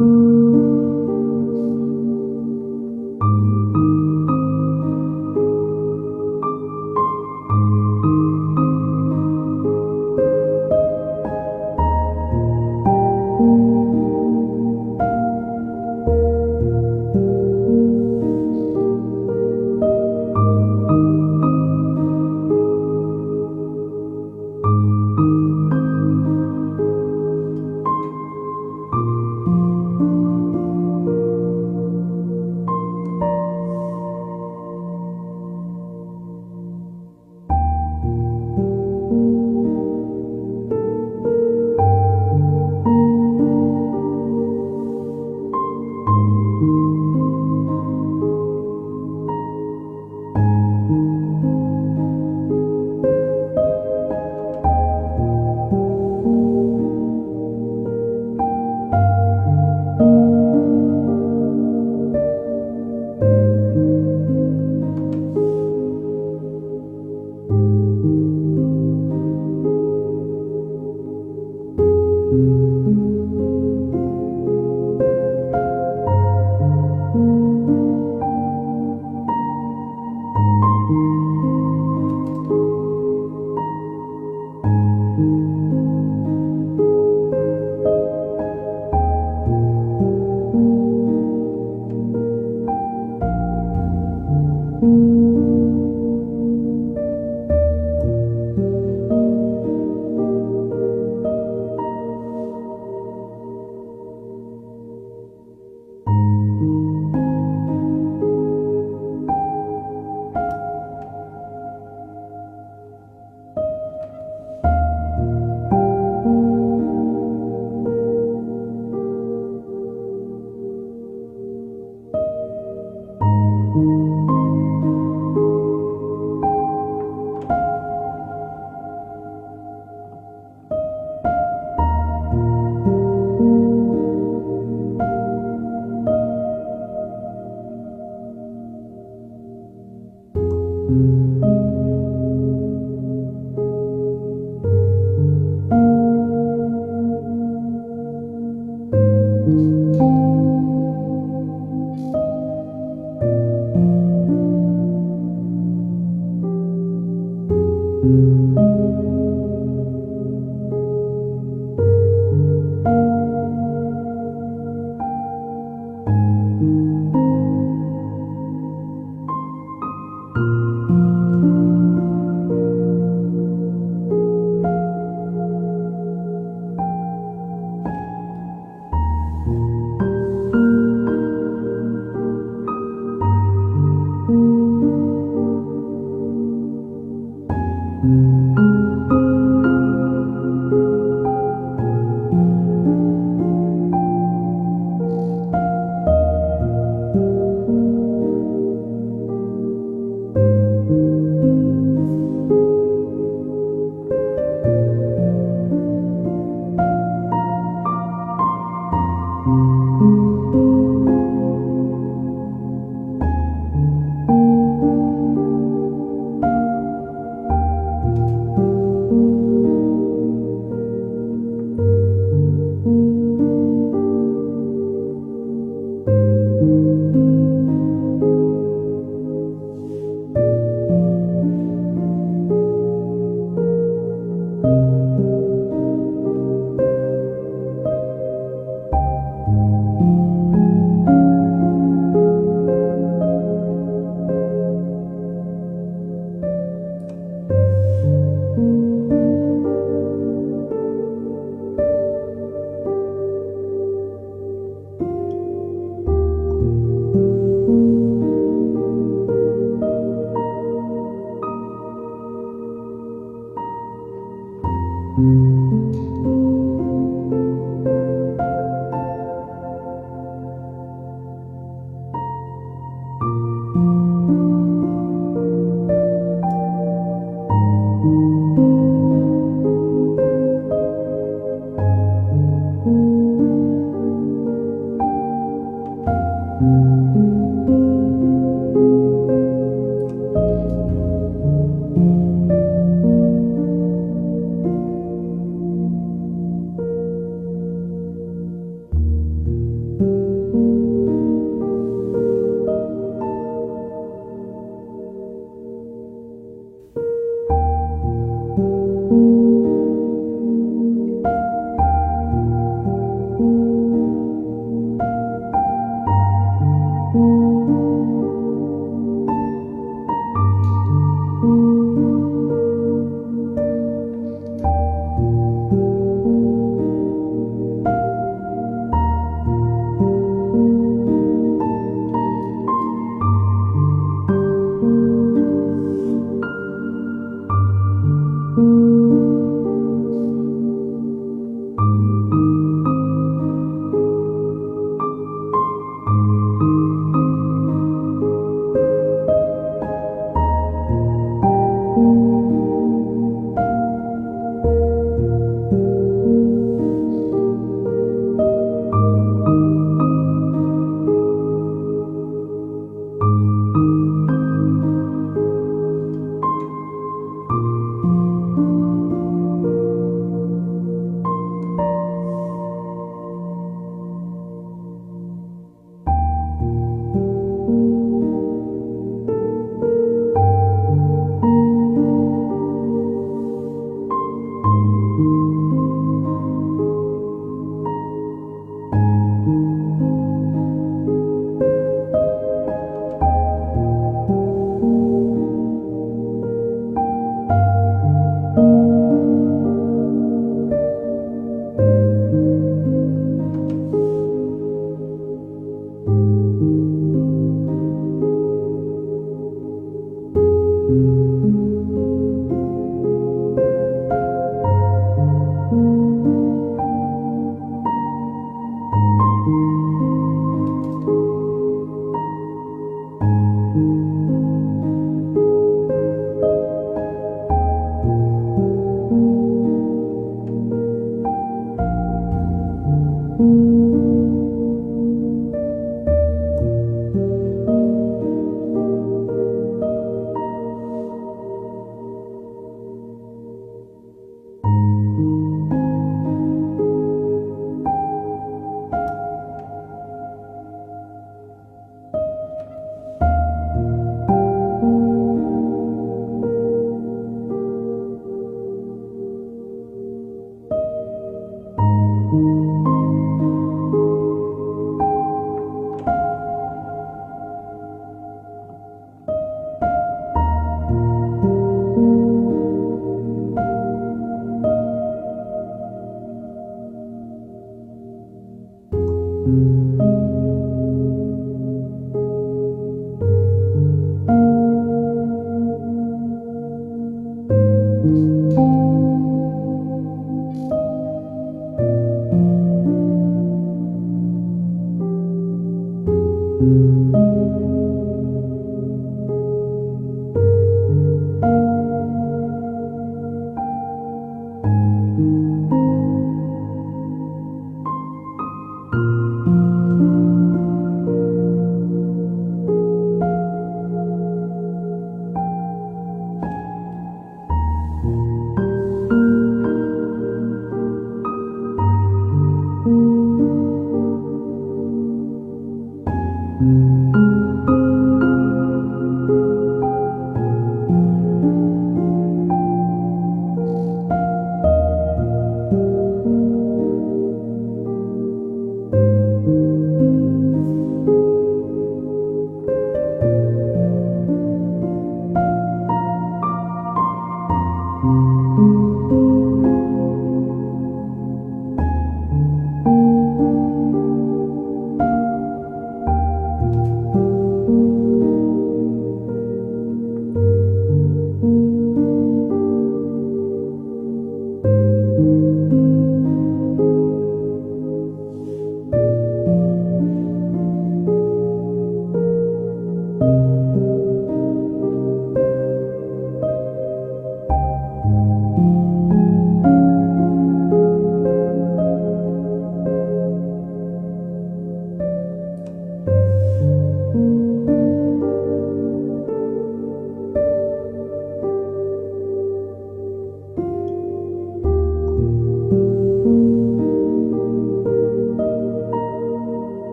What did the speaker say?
嗯。